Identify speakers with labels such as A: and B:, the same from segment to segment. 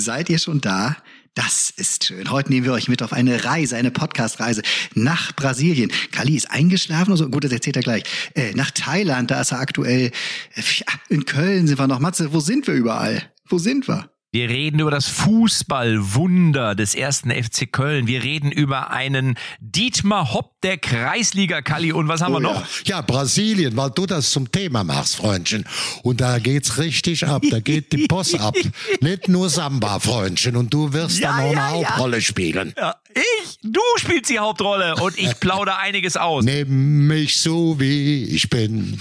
A: Seid ihr schon da? Das ist schön. Heute nehmen wir euch mit auf eine Reise, eine Podcast-Reise nach Brasilien. Kali ist eingeschlafen, also gut, das erzählt er gleich. Äh, nach Thailand, da ist er aktuell. Äh, in Köln sind wir noch. Matze, wo sind wir überall? Wo sind wir?
B: Wir reden über das Fußballwunder des ersten FC Köln. Wir reden über einen Dietmar Hopp der Kreisliga Kali. Und was haben oh, wir noch?
C: Ja. ja. Brasilien, weil du das zum Thema machst, Freundchen. Und da geht's richtig ab. Da geht die Post ab. Nicht nur Samba, Freundchen. Und du wirst ja, dann auch ja, eine Hauptrolle spielen.
B: Ich? Du spielst die Hauptrolle und ich plaudere einiges aus.
C: Nimm mich so wie ich bin.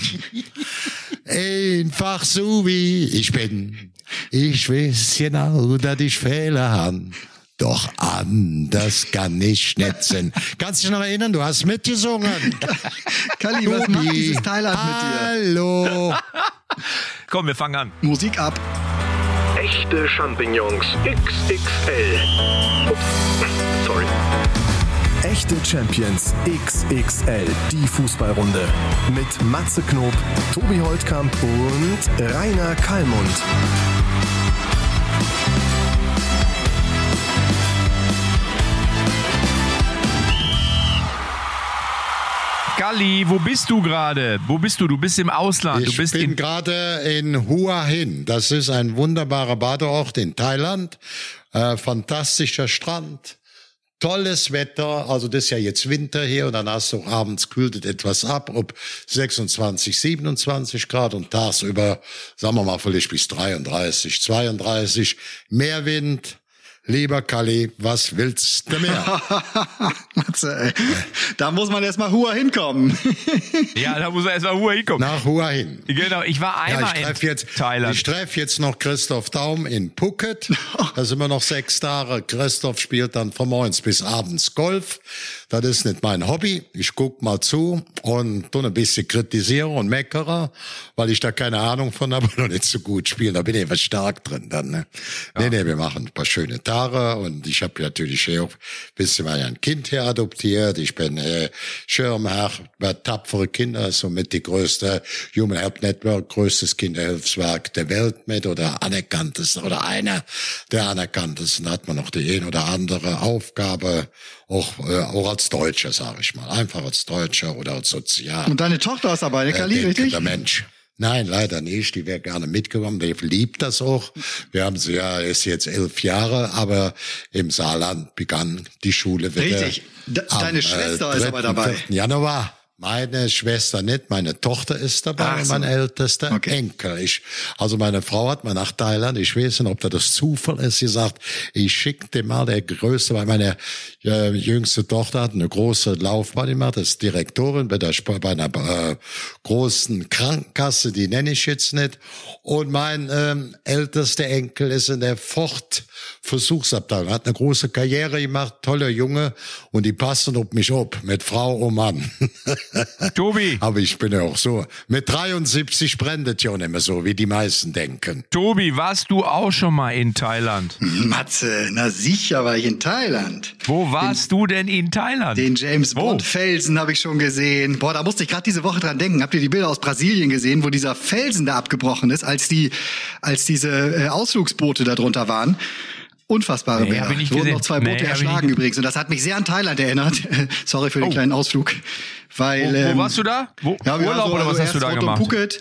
C: Einfach so wie ich bin. Ich weiß genau, dass ich Fehler habe. Doch anders kann ich schnitzen. Kannst du dich noch erinnern? Du hast mitgesungen.
A: Kali, was macht dieses Thailand mit dir?
C: Hallo.
B: Komm, wir fangen an.
A: Musik ab.
D: Echte Champignons XXL. Ups, sorry.
E: Echte Champions XXL, die Fußballrunde. Mit Matze Knob, Tobi Holtkamp und Rainer Kallmund.
B: Galli, wo bist du gerade? Wo bist du? Du bist im Ausland.
C: Ich
B: du bist
C: bin gerade in Hua Hin. Das ist ein wunderbarer Badeort in Thailand. Äh, fantastischer Strand. Tolles Wetter, also das ist ja jetzt Winter hier und dann hast du abends kühlt es etwas ab, ob 26, 27 Grad und tagsüber, sagen wir mal, vielleicht bis 33, 32, mehr Wind, Lieber Kalli, was willst du mehr?
A: Matze, da muss man erstmal Hua hinkommen.
B: ja, da muss man erstmal Hua hinkommen.
C: Nach Hua hin.
B: Genau, ich war einmal
C: ja, ich
B: in
C: jetzt,
B: Thailand.
C: Ich treffe jetzt noch Christoph Daum in Phuket. Da sind wir noch sechs Tage. Christoph spielt dann von morgens bis abends Golf. Das ist nicht mein Hobby. Ich guck mal zu und tu ein bisschen kritisiere und meckere, weil ich da keine Ahnung von habe und nicht so gut spiele. Da bin ich etwas stark drin dann. Ne? Ja. Nee, nee, wir machen ein paar schöne Tage und ich habe natürlich auch bisschen mal ein Kind hier adoptiert. Ich bin äh, Schirmherr bei Tapfere Kinder, somit die größte Human Help Network, größtes Kinderhilfswerk der Welt mit oder anerkanntes oder einer der anerkanntesten. Da hat man noch die ein oder andere Aufgabe auch, äh, auch als Deutscher, sage ich mal. Einfach als Deutscher oder als Sozial.
A: Und deine Tochter ist dabei, ne, Kali, äh, richtig?
C: Der Mensch. Nein, leider nicht. Die wäre gerne mitgekommen. Die liebt das auch. Wir haben sie ja, ist jetzt elf Jahre, aber im Saarland begann die Schule wieder.
A: Richtig. Deine am, äh, Schwester äh, ist aber dabei.
C: Januar. Meine Schwester nicht, meine Tochter ist dabei, so. mein ältester okay. Enkel. Ich, also meine Frau hat mal nach Thailand, ich weiß nicht, ob das Zufall ist, sie sagt, ich schickte mal der Größte, weil meine äh, jüngste Tochter hat eine große Laufbahn gemacht, ist Direktorin bei, der, bei einer äh, großen Krankenkasse, die nenne ich jetzt nicht. Und mein ähm, ältester Enkel ist in der Ford Versuchsabteilung, hat eine große Karriere gemacht, toller Junge und die passen auf mich ab, mit Frau und Mann.
B: Tobi.
C: Aber ich bin ja auch so. Mit 73 brennt es ja nicht mehr so, wie die meisten denken.
B: Tobi, warst du auch schon mal in Thailand?
A: Matze, na sicher war ich in Thailand.
B: Wo warst den, du denn in Thailand?
A: Den James Bond Felsen habe ich schon gesehen. Boah, da musste ich gerade diese Woche dran denken. Habt ihr die Bilder aus Brasilien gesehen, wo dieser Felsen da abgebrochen ist, als die, als diese äh, Ausflugsboote da drunter waren? Unfassbare nee, Bilder. Ich wurden noch zwei Boote nee, erschlagen übrigens. Und das hat mich sehr an Thailand erinnert. Sorry für den oh. kleinen Ausflug. Weil,
B: wo, wo ähm, warst du da? Wo,
A: ja,
B: Urlaub
A: also,
B: oder was
A: also
B: hast du da gemacht?
A: Phuket.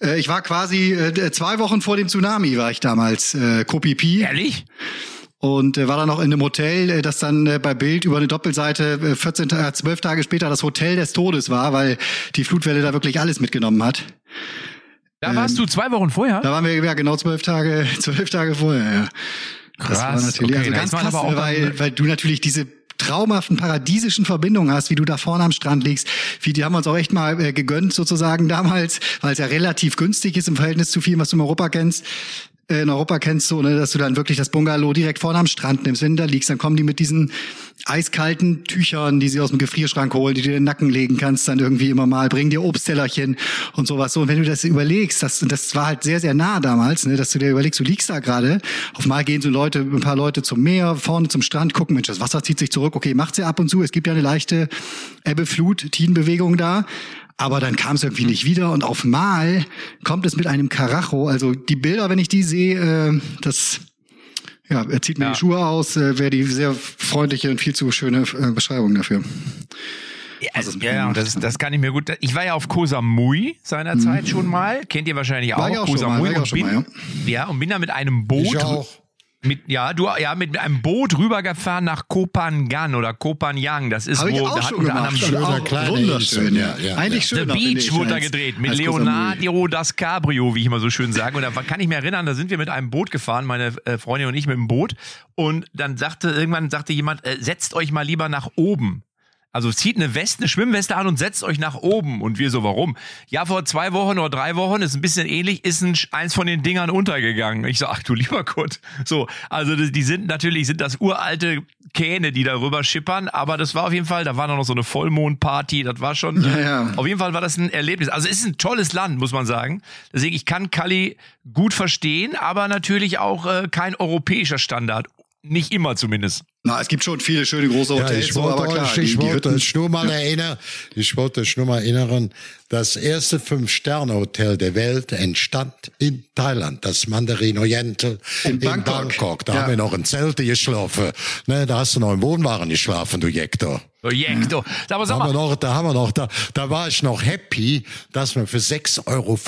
A: Äh, ich war quasi äh, zwei Wochen vor dem Tsunami war ich damals. Äh, Kopipi.
B: Ehrlich?
A: und äh, war dann noch in einem Hotel, äh, das dann äh, bei Bild über eine Doppelseite äh, 14, äh, 12 Tage später das Hotel des Todes war, weil die Flutwelle da wirklich alles mitgenommen hat.
B: Da warst ähm, du zwei Wochen vorher?
A: Da waren wir ja genau zwölf Tage, zwölf Tage vorher. Ja. Krass, das war natürlich okay, also ganz krass, weil, weil du natürlich diese traumhaften paradiesischen Verbindungen hast, wie du da vorne am Strand liegst. Wie die haben uns auch echt mal äh, gegönnt sozusagen damals, weil es ja relativ günstig ist im Verhältnis zu viel, was du in Europa kennst. In Europa kennst du, ne, dass du dann wirklich das Bungalow direkt vorne am Strand nimmst. Wenn du da liegst, dann kommen die mit diesen eiskalten Tüchern, die sie aus dem Gefrierschrank holen, die du in den Nacken legen kannst, dann irgendwie immer mal, bringen dir Obsttellerchen und sowas. So, und wenn du das überlegst, das, das war halt sehr, sehr nah damals, ne, dass du dir überlegst, du liegst da gerade, auf mal gehen so Leute, ein paar Leute zum Meer, vorne zum Strand, gucken, Mensch, das Wasser zieht sich zurück, okay, macht's ja ab und zu, es gibt ja eine leichte Ebbe-Flut, Tidenbewegung da, aber dann kam es irgendwie nicht wieder und auf Mal kommt es mit einem Karacho. Also die Bilder, wenn ich die sehe, äh, das Ja, er zieht mir ja. die Schuhe aus, äh, wäre die sehr freundliche und viel zu schöne äh, Beschreibung dafür.
B: Ja, also, ja, das, das kann ich mir gut. Ich war ja auf Koh Samui seinerzeit mhm. schon mal. Kennt ihr wahrscheinlich auch. War
A: ich auch Koh Samui.
B: Mal, und bin, mal, ja. ja. und bin da mit einem Boot.
C: Ich auch.
B: Mit, ja, du, ja, mit einem Boot rübergefahren nach Kopangan oder Kopanyang. Das ist
A: Hab wo,
B: da
A: hat unter anderem
C: schöner kleiner
A: wunderschön, ja, ja. Eigentlich schön.
B: The Beach wurde da gedreht mit Leonardo das Cabrio, wie ich immer so schön sage. Und da kann ich mich erinnern, da sind wir mit einem Boot gefahren, meine äh, Freundin und ich mit dem Boot. Und dann sagte, irgendwann sagte jemand, äh, setzt euch mal lieber nach oben. Also zieht eine Weste, eine Schwimmweste an und setzt euch nach oben. Und wir so, warum? Ja, vor zwei Wochen oder drei Wochen, ist ein bisschen ähnlich, ist ein, eins von den Dingern untergegangen. Ich so, ach du lieber Gott. So, also die sind natürlich, sind das uralte Kähne, die darüber schippern, aber das war auf jeden Fall, da war noch so eine Vollmondparty, das war schon, ja, ja. auf jeden Fall war das ein Erlebnis. Also es ist ein tolles Land, muss man sagen. Deswegen, ich kann Kali gut verstehen, aber natürlich auch äh, kein europäischer Standard. Nicht immer zumindest.
A: Na, es gibt schon viele schöne große Hotels, ja,
C: ich wollte, aber klar, ich, die, wollte die nur mal erinnern, ich wollte euch nur mal erinnern, das erste Fünf-Sterne-Hotel der Welt entstand in Thailand, das Mandarin Oriental in, in Bangkok. Bangkok. Da ja. haben wir noch in Zelte geschlafen. Ne, da hast du noch im Wohnwagen geschlafen, du Jektor.
B: Projekto.
C: Da, da, haben wir noch, da haben wir noch, da, da war ich noch happy, dass wir für 6,50 Euro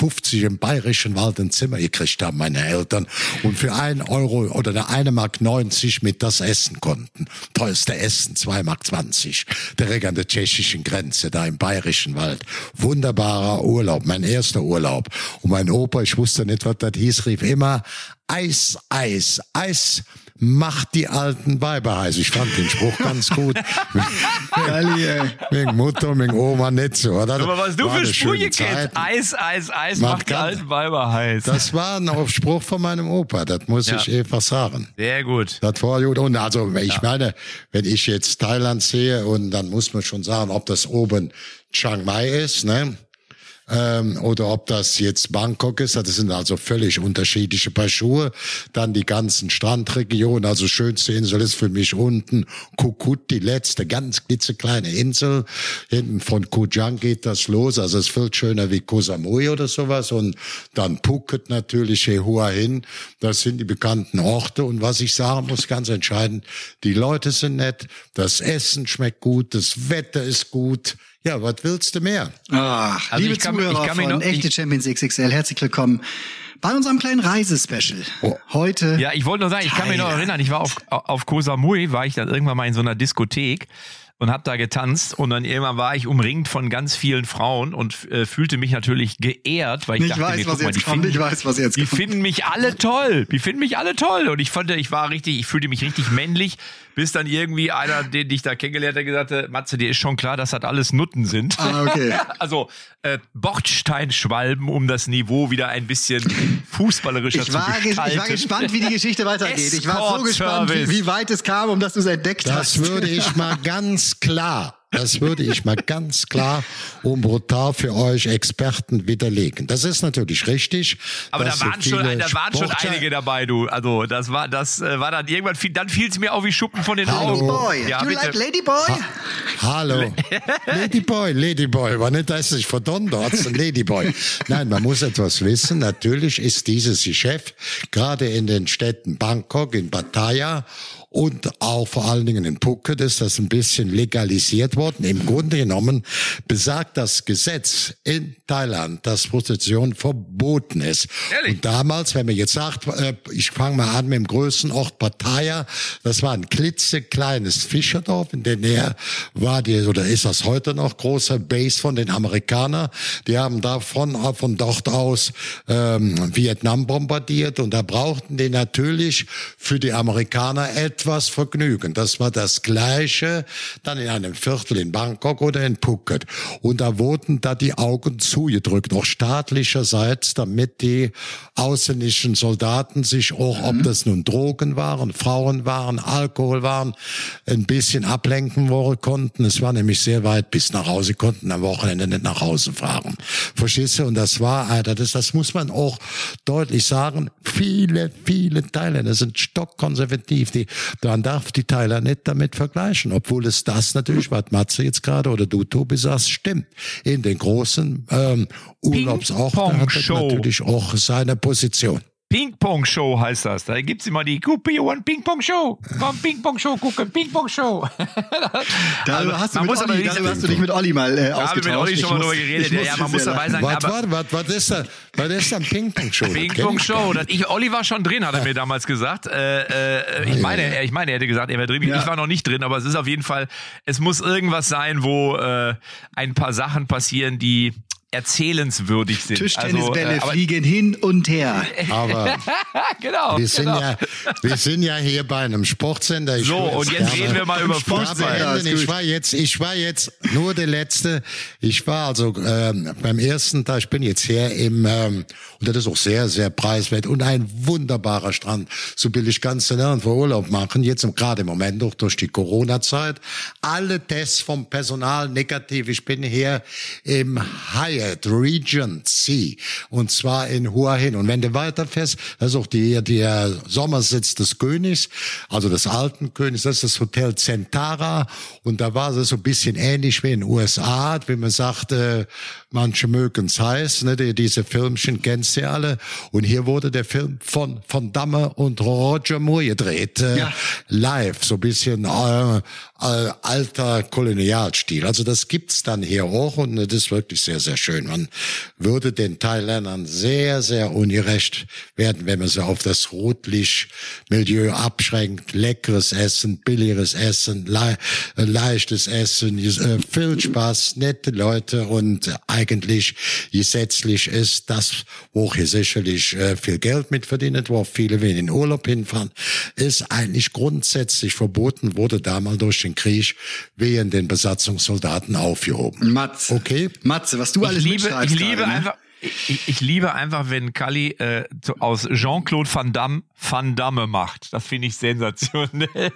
C: im Bayerischen Wald ein Zimmer gekriegt haben, meine Eltern. Und für ein Euro oder eine, eine Mark 90 mit das essen konnten. Teuerste Essen, zwei Mark 20. Direkt an der tschechischen Grenze, da im Bayerischen Wald. Wunderbarer Urlaub, mein erster Urlaub. Und mein Opa, ich wusste nicht, was das hieß, rief immer, Eis, Eis, Eis macht die alten Weiber heiß. Ich fand den Spruch ganz gut. Wegen Mutter, wegen Oma nicht so, oder?
B: Aber was du für Sprüche kennst. Eis, Eis, Eis macht, macht die alten Weiber heiß.
C: Das war ein Spruch von meinem Opa, das muss ja. ich einfach sagen.
B: Sehr gut.
C: Das war gut. Und also, ich ja. meine, wenn ich jetzt Thailand sehe und dann muss man schon sagen, ob das oben Chiang Mai ist, ne? Ähm, oder ob das jetzt Bangkok ist. Das sind also völlig unterschiedliche Paar Schuhe. Dann die ganzen Strandregionen. Also schönste Insel ist für mich unten Kukut, die letzte ganz klitzekleine Insel. Hinten von Kujang geht das los. Also es ist viel schöner wie Koh Samui oder sowas. Und dann Phuket natürlich, Hua hin. Das sind die bekannten Orte. Und was ich sagen muss, ganz entscheidend, die Leute sind nett, das Essen schmeckt gut, das Wetter ist gut. Ja, was willst du mehr?
A: Ach, also liebe kann, Zuhörer von noch, Echte Champions XXL, herzlich willkommen bei unserem kleinen Reisespecial. Oh. Heute.
B: Ja, ich wollte nur sagen, ich kann mich noch erinnern, ich war auf, auf Koh Samui, war ich dann irgendwann mal in so einer Diskothek und habe da getanzt und dann irgendwann war ich umringt von ganz vielen Frauen und äh, fühlte mich natürlich geehrt, weil ich, ich dachte,
A: weiß,
B: mir,
A: was
B: mal,
A: jetzt kommt, finden, ich weiß, was jetzt
B: die kommt. finden mich alle toll, die finden mich alle toll und ich fand, ich war richtig, ich fühlte mich richtig männlich, bis dann irgendwie einer, den ich da kennengelernt habe, gesagt hat, Matze, dir ist schon klar, dass das alles Nutten sind.
A: Ah, okay.
B: also äh, Bordsteinschwalben, um das Niveau wieder ein bisschen fußballerischer
A: ich war,
B: zu gestalten.
A: Ich war gespannt, wie die Geschichte weitergeht. Ich war so gespannt, wie, wie weit es kam, um dass du es entdeckt
C: das
A: hast.
C: Das würde ich mal ganz klar das würde ich mal ganz klar und brutal für euch Experten widerlegen. Das ist natürlich richtig.
B: Aber da waren, so schon, da waren schon einige dabei, du. Also das war, das äh, war dann irgendwann, dann fiel es mir auch wie Schuppen von den
A: Hallo.
B: Augen.
A: Ladyboy, ja, you bitte. like Ladyboy? Ha
C: Hallo, Ladyboy, Ladyboy, war nicht, dass ich verdonnert, ein Ladyboy. Nein, man muss etwas wissen. Natürlich ist dieses Chef gerade in den Städten Bangkok, in Pattaya und auch vor allen Dingen in Phuket ist das ein bisschen legalisiert worden. Im Grunde genommen besagt das Gesetz in Thailand, dass Prostitution verboten ist. Ehrlich? Und damals, wenn man jetzt sagt, äh, ich fange mal an mit dem größten Ort Pattaya, das war ein klitzekleines Fischerdorf, in der Nähe war die, oder ist das heute noch, großer Base von den Amerikanern. Die haben davon, von dort aus ähm, Vietnam bombardiert und da brauchten die natürlich für die Amerikaner etwas Vergnügen. Das war das Gleiche dann in einem Viertel in Bangkok oder in Phuket. Und da wurden da die Augen zugedrückt, auch staatlicherseits, damit die ausländischen Soldaten sich auch, ob mhm. das nun Drogen waren, Frauen waren, Alkohol waren, ein bisschen ablenken wollen konnten. Es war nämlich sehr weit bis nach Hause, konnten am Wochenende nicht nach Hause fahren. Verstehst du? Und das war, Alter, das, das muss man auch deutlich sagen. Viele, viele Thailänder sind stockkonservativ. Die dann darf die Thailand nicht damit vergleichen, obwohl es das natürlich, was Matze jetzt gerade oder du, Tobi, sagst, stimmt. In den großen ähm, Urlaubsorten hat er natürlich auch seine Position.
B: Ping-Pong-Show heißt das. Da gibt's immer die Coupé One Ping-Pong-Show. Komm, Ping-Pong-Show gucken, Ping-Pong-Show.
A: darüber, also, hast du, mit Olli, darüber hast du dich mit Olli mal äh, ausgetauscht. Da haben wir mit Olli
B: schon mal drüber geredet. Ja, man muss dabei sein.
C: Was, was, was, was ist da? Was ist da Ping-Pong-Show?
B: Ping-Pong-Show. Olli war schon drin, hat er mir damals gesagt. Äh, äh, ich meine, ich meine, er hätte gesagt, er wäre drin. Ja. Ich war noch nicht drin, aber es ist auf jeden Fall, es muss irgendwas sein, wo äh, ein paar Sachen passieren, die erzählenswürdig sind.
A: Tischtennisbälle also, äh, fliegen hin und her.
C: Aber genau, wir, sind genau. Ja, wir sind ja hier bei einem Sportsender.
B: Ich so, und jetzt reden wir mal über Fußball.
C: ich war jetzt, ich war jetzt nur der Letzte. Ich war also ähm, beim ersten Tag, ich bin jetzt hier im, ähm, und das ist auch sehr, sehr preiswert und ein wunderbarer Strand. So billig kannst du nirgendwo Urlaub machen. Jetzt gerade im Moment auch durch die Corona-Zeit. Alle Tests vom Personal negativ. Ich bin hier im High Hyatt Regency und zwar in Hua Hin. Und wenn du weiterfährst, das ist auch die, der Sommersitz des Königs, also des alten Königs, das ist das Hotel Centara und da war es so ein bisschen ähnlich wie in den USA, wie man sagte, manche mögen's heiß, ne, die, diese Filmchen kennst du alle. Und hier wurde der Film von, von Damme und Roger Moore gedreht, äh, ja. live, so ein bisschen äh, äh, alter Kolonialstil. Also das gibt's dann hier auch und das ist wirklich sehr, sehr schön. Man würde den Thailändern sehr, sehr ungerecht werden, wenn man sie auf das Rotlichtmilieu abschränkt. Leckeres Essen, billigeres Essen, le leichtes Essen, äh, viel Spaß, nette Leute und eigentlich gesetzlich ist das, wo hier sicherlich äh, viel Geld mit verdient, wo viele wenig in Urlaub hinfahren, ist eigentlich grundsätzlich verboten, wurde damals durch den Krieg wegen den Besatzungssoldaten aufgehoben.
A: Matze. Okay. Matze, was du alles
B: ich liebe, ich liebe ne? einfach, ich, ich liebe einfach, wenn Kali äh, aus Jean-Claude Van Damme Van Damme macht. Das finde ich sensationell.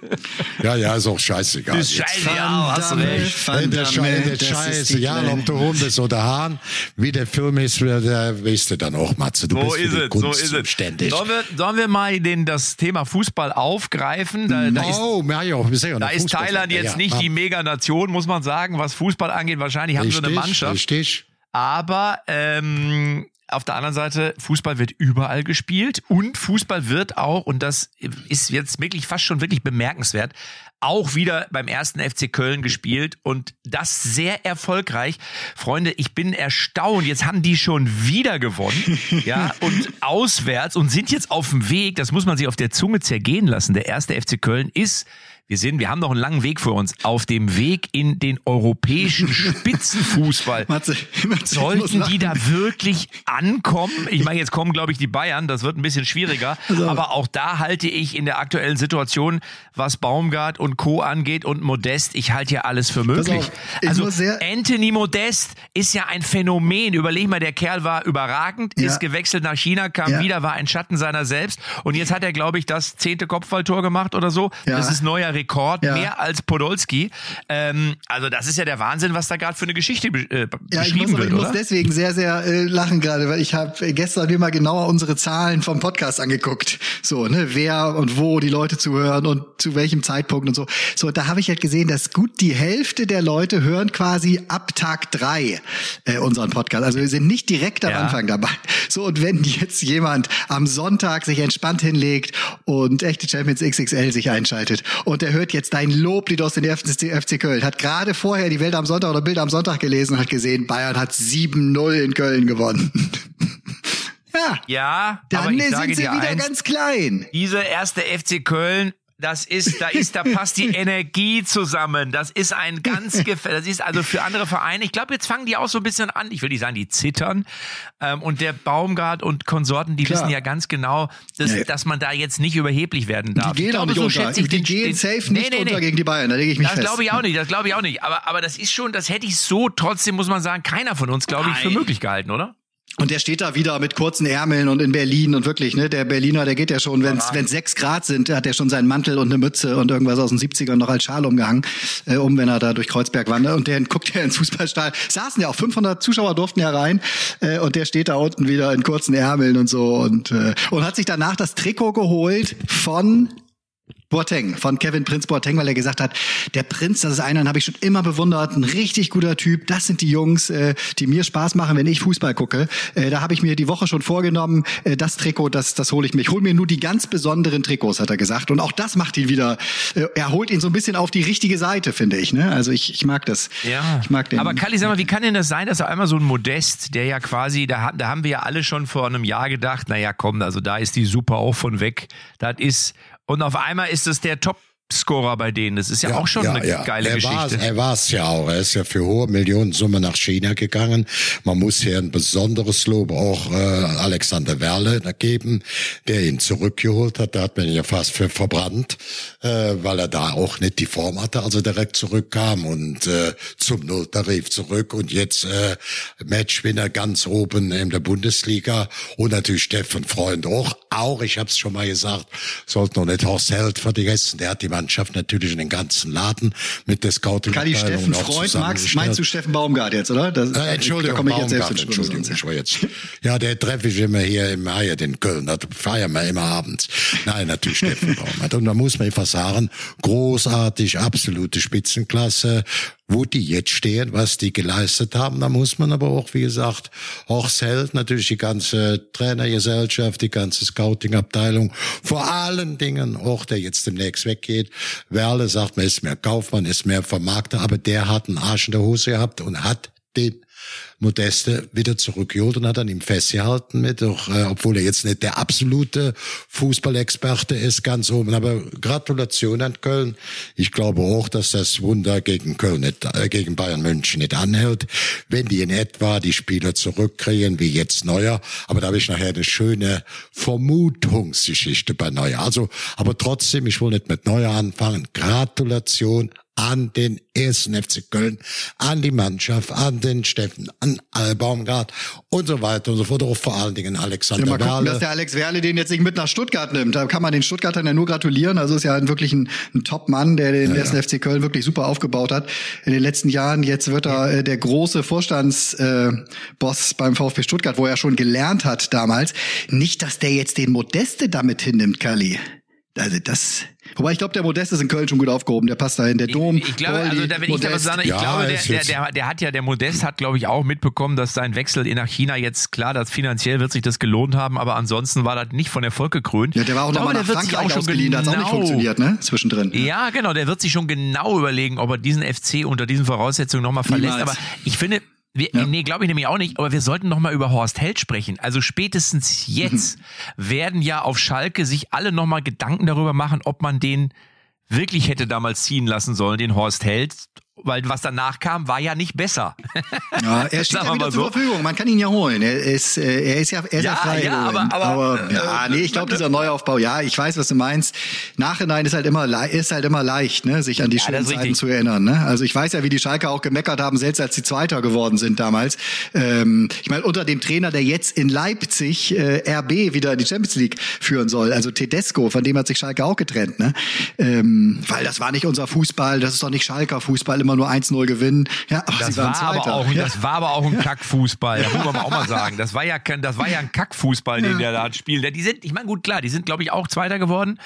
C: Ja, ja, ist auch scheißegal.
B: Ist scheiße, ja, hast recht.
C: Van der, Damme, der Scheiße, ja, ob du Hund bist oder Hahn, wie der Film ist, der weißt du dann auch, Matze. Du
B: so bist ist es, so ist es. Sollen wir, sollen wir mal den, das Thema Fußball aufgreifen? Da, da ist,
C: oh, ja, ja, wir
B: ja da ist Thailand jetzt ja, nicht die Meganation, muss man sagen, was Fußball angeht. Wahrscheinlich haben richtig, sie eine Mannschaft.
C: Richtig.
B: Aber ähm, auf der anderen Seite, Fußball wird überall gespielt und Fußball wird auch, und das ist jetzt wirklich fast schon wirklich bemerkenswert, auch wieder beim ersten FC Köln gespielt und das sehr erfolgreich. Freunde, ich bin erstaunt. Jetzt haben die schon wieder gewonnen, ja, und auswärts und sind jetzt auf dem Weg. Das muss man sich auf der Zunge zergehen lassen. Der erste FC Köln ist wir sind, wir haben noch einen langen Weg vor uns auf dem Weg in den europäischen Spitzenfußball. Matze, Matze, Sollten die da wirklich ankommen? Ich meine, jetzt kommen, glaube ich, die Bayern. Das wird ein bisschen schwieriger. Also. Aber auch da halte ich in der aktuellen Situation, was Baumgart und Co. angeht und Modest, ich halte ja alles für möglich. also Anthony Modest ist ja ein Phänomen. Überleg mal, der Kerl war überragend, ja. ist gewechselt nach China, kam ja. wieder, war ein Schatten seiner selbst. Und jetzt hat er, glaube ich, das zehnte Kopfballtor gemacht oder so. Ja. Das ist neuer Rekord, ja. mehr als Podolski. Ähm, also das ist ja der Wahnsinn, was da gerade für eine Geschichte äh, ja, beschrieben
A: ich muss,
B: wird.
A: Ich muss deswegen sehr, sehr äh, lachen gerade, weil ich habe gestern mir mal genauer unsere Zahlen vom Podcast angeguckt. So, ne, wer und wo die Leute zuhören und zu welchem Zeitpunkt und so. So, da habe ich halt gesehen, dass gut die Hälfte der Leute hören quasi ab Tag drei äh, unseren Podcast. Also wir sind nicht direkt am ja. Anfang dabei. So, und wenn jetzt jemand am Sonntag sich entspannt hinlegt und echte Champions XXL sich einschaltet und der hört jetzt dein Loblied aus den FC Köln, hat gerade vorher die Welt am Sonntag oder Bild am Sonntag gelesen und hat gesehen, Bayern hat 7-0 in Köln gewonnen.
B: ja. Ja,
A: dann sind sie wieder eins, ganz klein.
B: Diese erste FC Köln das ist, da ist, da passt die Energie zusammen. Das ist ein ganz das ist also für andere Vereine. Ich glaube, jetzt fangen die auch so ein bisschen an. Ich will nicht sagen, die zittern. Ähm, und der Baumgart und Konsorten, die Klar. wissen ja ganz genau, dass, ja. dass man da jetzt nicht überheblich werden darf.
A: Die gehen glaube, auch nicht so unter. Die den, gehen safe den, nicht nee, nee, unter gegen die Bayern. Da lege ich mich
B: das
A: fest.
B: Das glaube ich auch nicht. Das glaube ich auch nicht. Aber, aber das ist schon, das hätte ich so trotzdem, muss man sagen, keiner von uns, glaube ich, für möglich gehalten, oder?
A: Und der steht da wieder mit kurzen Ärmeln und in Berlin und wirklich, ne, der Berliner, der geht ja schon, wenn es sechs Grad sind, hat er schon seinen Mantel und eine Mütze und irgendwas aus den 70ern noch als Schal umgehangen, äh, um, wenn er da durch Kreuzberg wandert. Und der guckt ja ins Fußballstall. Saßen ja auch 500 Zuschauer durften ja rein äh, und der steht da unten wieder in kurzen Ärmeln und so und äh, und hat sich danach das Trikot geholt von Boateng, von Kevin Prinz Boateng, weil er gesagt hat, der Prinz, das ist einer, den habe ich schon immer bewundert, ein richtig guter Typ. Das sind die Jungs, äh, die mir Spaß machen, wenn ich Fußball gucke. Äh, da habe ich mir die Woche schon vorgenommen, äh, das Trikot, das, das hole ich mir. Ich hole mir nur die ganz besonderen Trikots, hat er gesagt. Und auch das macht ihn wieder, äh, er holt ihn so ein bisschen auf die richtige Seite, finde ich. Ne? Also ich, ich mag das.
B: Ja.
A: Ich mag den.
B: Aber Kalli, sag mal, wie kann denn das sein, dass er einmal so ein Modest, der ja quasi, da, da haben wir ja alle schon vor einem Jahr gedacht, naja, komm, also da ist die Super auch von weg. Das ist und auf einmal ist es der Top Scorer bei denen. Das ist ja, ja auch schon ja, eine ja. geile
C: er
B: Geschichte.
C: War's, er war es ja auch. Er ist ja für hohe Millionensumme nach China gegangen. Man muss hier ein besonderes Lob auch äh, Alexander Werle geben, der ihn zurückgeholt hat. Da hat man ihn ja fast für verbrannt, äh, weil er da auch nicht die Form hatte, als er direkt zurückkam und äh, zum Nulltarif zurück und jetzt äh, Matchwinner ganz oben in der Bundesliga und natürlich Steffen Freund auch. Auch, ich habe es schon mal gesagt, sollte noch nicht Horst Held vergessen. Der hat die Mannschaft natürlich in den ganzen Laden mit der scouting
A: Kali Steffen Freund, Max, meinst du Steffen Baumgart jetzt, oder?
C: Das, äh, Entschuldigung, da ich jetzt Entschuldigung, ich war jetzt. Ja, der treffe ich immer hier im Hyatt in Köln, da feiern wir immer abends. Nein, natürlich Steffen Baumgart. Und da muss man einfach sagen, großartig, absolute Spitzenklasse, wo die jetzt stehen, was die geleistet haben. Da muss man aber auch, wie gesagt, Horst Held, natürlich die ganze Trainergesellschaft, die ganze Scouting-Abteilung, vor allen Dingen auch, der jetzt demnächst weggeht. Werle sagt, man ist mehr Kaufmann, ist mehr Vermarkter, aber der hat einen Arsch in der Hose gehabt und hat den Modeste wieder zurückgeholt und hat an ihm festgehalten mit, auch, äh, obwohl er jetzt nicht der absolute Fußballexperte ist, ganz oben. Aber Gratulation an Köln. Ich glaube auch, dass das Wunder gegen Köln nicht, äh, gegen Bayern München nicht anhält, wenn die in etwa die Spieler zurückkriegen, wie jetzt Neuer. Aber da habe ich nachher eine schöne Vermutungsgeschichte bei Neuer. Also, aber trotzdem, ich will nicht mit Neuer anfangen. Gratulation an den ersten FC Köln, an die Mannschaft, an den Steffen, an Baumgart und so weiter und so fort. Auch vor allen Dingen Alexander ja, mal gucken, Werle.
A: dass der Alex Werle den jetzt nicht mit nach Stuttgart nimmt. Da kann man den Stuttgartern ja nur gratulieren. Also ist ja wirklich ein, ein Top-Mann, der den ja, ersten ja. FC Köln wirklich super aufgebaut hat in den letzten Jahren. Jetzt wird er äh, der große Vorstandsboss äh, beim VfB Stuttgart, wo er schon gelernt hat damals. Nicht, dass der jetzt den Modeste damit hinnimmt, Kali. Also das Wobei ich glaube, der Modest ist in Köln schon gut aufgehoben. Der passt da in der Dom.
B: Ich, ich glaube, also da, ich da was sage, ich ja, glaube, der, der, der, der hat ja, der Modest hat, glaube ich, auch mitbekommen, dass sein Wechsel nach China jetzt klar, dass finanziell wird sich das gelohnt haben, aber ansonsten war das nicht von Erfolg gekrönt.
A: Ja, der war auch nochmal nach Frankreich auch schon geliehen, genau, hat auch nicht genau funktioniert, ne? Zwischendrin.
B: Ja. ja, genau, der wird sich schon genau überlegen, ob er diesen FC unter diesen Voraussetzungen nochmal verlässt. Niemals. Aber ich finde, wir, ja. Nee, glaube ich nämlich auch nicht, aber wir sollten noch mal über Horst Held sprechen. Also spätestens jetzt mhm. werden ja auf Schalke sich alle noch mal Gedanken darüber machen, ob man den wirklich hätte damals ziehen lassen sollen, den Horst Held weil was danach kam, war ja nicht besser.
A: Ja, er steht ja wieder zur Verfügung. Man kann ihn ja holen. Er ist, äh, er ist ja, er ist ja, ja frei. Ja, aber, aber, aber ja, nee, ich glaube, dieser Neuaufbau, ja, ich weiß, was du meinst. Nachhinein ist halt immer, ist halt immer leicht, ne, sich an die ja, schönen Zeiten zu erinnern. Ne? Also ich weiß ja, wie die Schalke auch gemeckert haben, selbst als sie Zweiter geworden sind damals. Ähm, ich meine, unter dem Trainer, der jetzt in Leipzig äh, RB wieder in die Champions League führen soll, also Tedesco, von dem hat sich Schalke auch getrennt, ne? Ähm, weil das war nicht unser Fußball, das ist doch nicht Schalker Fußball immer nur 1-0 gewinnen. Ja,
B: das, war aber auch, ja. das war aber auch ein Kackfußball, das muss man auch mal sagen. Das war ja, das war ja ein Kackfußball, den ja. der da spielt. Die sind, ich meine, gut, klar, die sind, glaube ich, auch Zweiter geworden.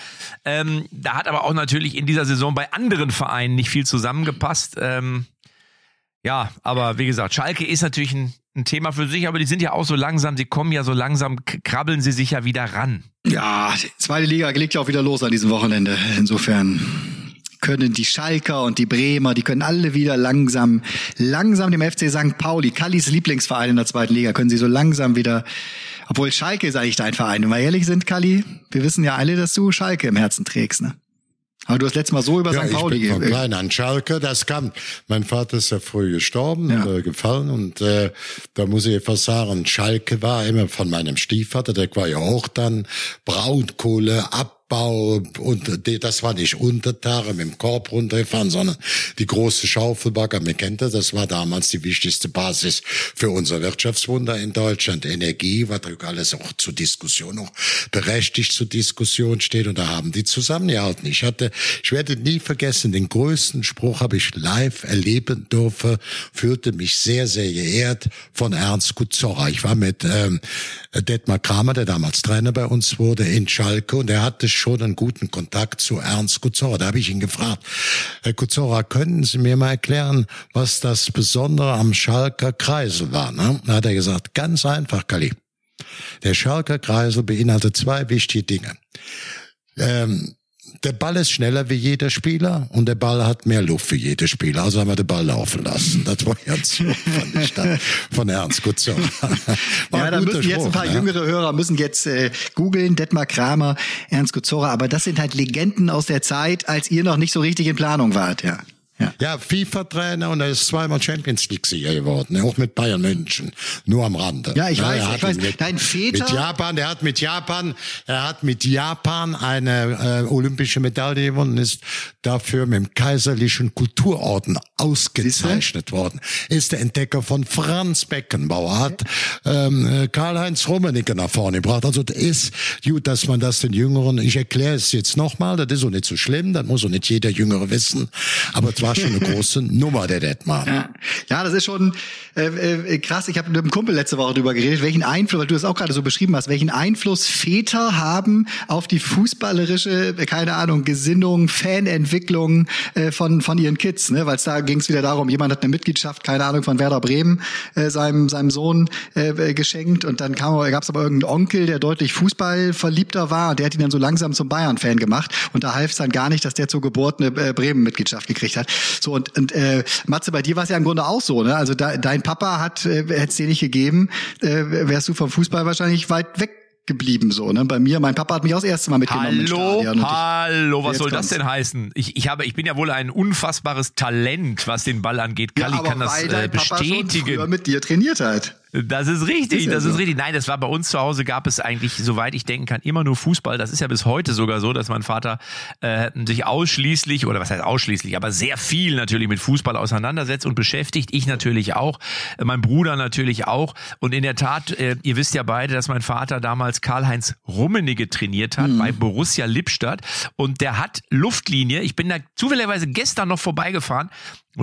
B: Ähm, da hat aber auch natürlich in dieser Saison bei anderen Vereinen nicht viel zusammengepasst. Ähm, ja, aber wie gesagt, Schalke ist natürlich ein, ein, Thema für sich, aber die sind ja auch so langsam, sie kommen ja so langsam, krabbeln sie sich ja wieder ran.
A: Ja, die zweite Liga legt ja auch wieder los an diesem Wochenende. Insofern können die Schalker und die Bremer, die können alle wieder langsam, langsam dem FC St. Pauli, Kallis Lieblingsverein in der zweiten Liga, können sie so langsam wieder, obwohl Schalke ist eigentlich dein Verein. Wenn wir ehrlich sind, Kalli, wir wissen ja alle, dass du Schalke im Herzen trägst, ne? Aber du hast letztes Mal so über ja, St. Pauli
C: ich bin von klein an Schalke, das kam. Mein Vater ist ja früh gestorben, ja. äh, gefallen und äh, da muss ich etwas sagen, Schalke war immer von meinem Stiefvater, der war ja auch dann Braunkohle ab Abbau und das war nicht Untertage mit dem Korb runtergefahren, sondern die große Schaufelbagger. Man kennt das, das war damals die wichtigste Basis für unser Wirtschaftswunder in Deutschland. Energie, was alles auch zur Diskussion, auch berechtigt zur Diskussion steht und da haben die zusammengehalten. Ich hatte, ich werde nie vergessen, den größten Spruch habe ich live erleben dürfen, fühlte mich sehr, sehr geehrt von Ernst Gutzorra. Ich war mit ähm, Detmar Kramer, der damals Trainer bei uns wurde, in Schalke und er hatte schon einen guten Kontakt zu Ernst Kuzora. Da habe ich ihn gefragt, Herr Kuzora, könnten Sie mir mal erklären, was das Besondere am Schalker Kreisel war? Ne? Da hat er gesagt, ganz einfach, Kali. Der Schalker Kreisel beinhaltet zwei wichtige Dinge. Ähm, der Ball ist schneller wie jeder Spieler und der Ball hat mehr Luft wie jeder Spieler. Also haben wir den Ball laufen lassen. Das war jetzt so von, der Stadt, von Ernst Gutzon.
A: ja, da müssen jetzt ein paar ne? jüngere Hörer müssen jetzt äh, googeln, Detmar Kramer, Ernst Gutzora. Aber das sind halt Legenden aus der Zeit, als ihr noch nicht so richtig in Planung wart, ja.
C: Ja, ja FIFA-Trainer und er ist zweimal Champions League-Sieger geworden, ne? auch mit Bayern München, nur am Rande.
A: Ja, ich
C: ja,
A: weiß, ich weiß.
C: Mit,
A: Dein Väter?
C: Mit Japan, er hat mit Japan, er hat mit Japan eine äh, olympische Medaille gewonnen, ist dafür mit dem kaiserlichen Kulturorden ausgezeichnet worden. Ist der Entdecker von Franz Beckenbauer, hat ähm, äh, Karl-Heinz Rummenigge nach vorne gebracht. Also das ist gut, dass man das den Jüngeren, ich erkläre es jetzt nochmal, das ist auch nicht so schlimm, das muss auch nicht jeder Jüngere wissen, aber war schon eine große Nummer, der Detmar.
A: Ja. ja, das ist schon äh, äh, krass. Ich habe mit einem Kumpel letzte Woche darüber geredet, welchen Einfluss, weil du das auch gerade so beschrieben hast, welchen Einfluss Väter haben auf die fußballerische, keine Ahnung, Gesinnung, Fanentwicklung äh, von, von ihren Kids. Ne? Weil da ging es wieder darum, jemand hat eine Mitgliedschaft, keine Ahnung, von Werder Bremen äh, seinem, seinem Sohn äh, geschenkt und dann gab es aber irgendeinen Onkel, der deutlich Fußballverliebter war der hat ihn dann so langsam zum Bayern-Fan gemacht und da half es dann gar nicht, dass der zur Geburt eine äh, Bremen-Mitgliedschaft gekriegt hat. So und, und äh, Matze, bei dir war es ja im Grunde auch so, ne? Also da, dein Papa hat, äh, hätte es dir nicht gegeben, äh, wärst du vom Fußball wahrscheinlich weit weg geblieben so ne? Bei mir mein Papa hat mich auch das erste Mal mitgenommen
B: hallo hallo was soll das denn heißen? Ich, ich habe ich bin ja wohl ein unfassbares Talent was den Ball angeht. Kali ja, kann das äh, bestätigen
A: Papa schon mit dir trainiert hat
B: das ist richtig, das ist, richtig. Nein, das war bei uns zu Hause gab es eigentlich, soweit ich denken kann, immer nur Fußball. Das ist ja bis heute sogar so, dass mein Vater äh, sich ausschließlich, oder was heißt ausschließlich, aber sehr viel natürlich mit Fußball auseinandersetzt und beschäftigt. Ich natürlich auch, mein Bruder natürlich auch. Und in der Tat, äh, ihr wisst ja beide, dass mein Vater damals Karl-Heinz Rummenigge trainiert hat mhm. bei Borussia Lippstadt. Und der hat Luftlinie, ich bin da zufälligerweise gestern noch vorbeigefahren,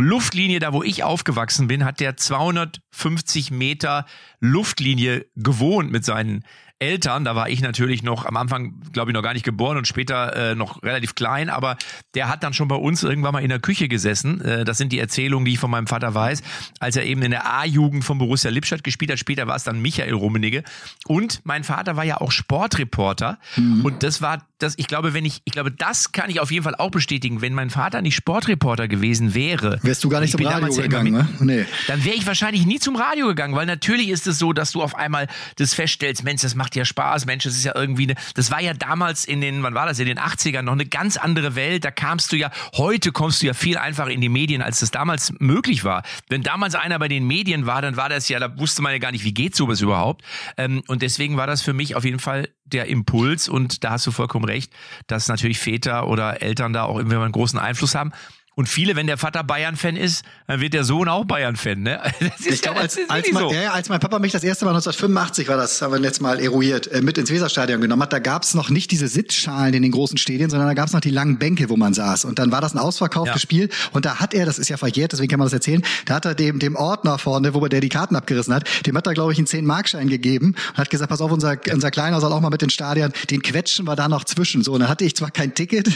B: Luftlinie, da wo ich aufgewachsen bin, hat der 250 Meter Luftlinie gewohnt mit seinen Eltern. Da war ich natürlich noch am Anfang, glaube ich, noch gar nicht geboren und später äh, noch relativ klein, aber der hat dann schon bei uns irgendwann mal in der Küche gesessen. Äh, das sind die Erzählungen, die ich von meinem Vater weiß, als er eben in der A-Jugend von Borussia Lippstadt gespielt hat. Später war es dann Michael Rummenigge. Und mein Vater war ja auch Sportreporter. Mhm. Und das war das, ich glaube, wenn ich, ich glaube, das kann ich auf jeden Fall auch bestätigen. Wenn mein Vater nicht Sportreporter gewesen wäre,
A: wärst du gar nicht zum Radio gegangen,
B: ja mit, ne? Nee. Dann wäre ich wahrscheinlich nie zum Radio gegangen, weil natürlich ist es so, dass du auf einmal das feststellst, Mensch, das macht ja Spaß, Mensch, das ist ja irgendwie eine, das war ja damals in den, wann war das, in den 80ern noch eine ganz andere Welt. Da kamst du ja, heute kommst du ja viel einfacher in die Medien, als das damals möglich war. Wenn damals einer bei den Medien war, dann war das ja, da wusste man ja gar nicht, wie geht sowas überhaupt. Ähm, und deswegen war das für mich auf jeden Fall der Impuls und da hast du vollkommen recht, dass natürlich Väter oder Eltern da auch irgendwie einen großen Einfluss haben. Und viele, wenn der Vater Bayern-Fan ist, dann wird der Sohn auch Bayern-Fan. Ne?
A: ich glaube, als, als, mein, so. ja, als mein Papa mich das erste Mal 1985 war das, haben wir letztes Mal eruiert, äh, mit ins Weserstadion genommen hat, da gab es noch nicht diese Sitzschalen in den großen Stadien, sondern da gab es noch die langen Bänke, wo man saß. Und dann war das ein ausverkauftes ja. Spiel. Und da hat er, das ist ja verjährt, deswegen kann man das erzählen, da hat er dem, dem Ordner vorne, wo der die Karten abgerissen hat, dem hat er, glaube ich, einen 10-Markschein gegeben und hat gesagt, pass auf, unser, unser Kleiner soll auch mal mit ins Stadion, den quetschen wir da noch zwischen. So, und dann hatte ich zwar kein Ticket,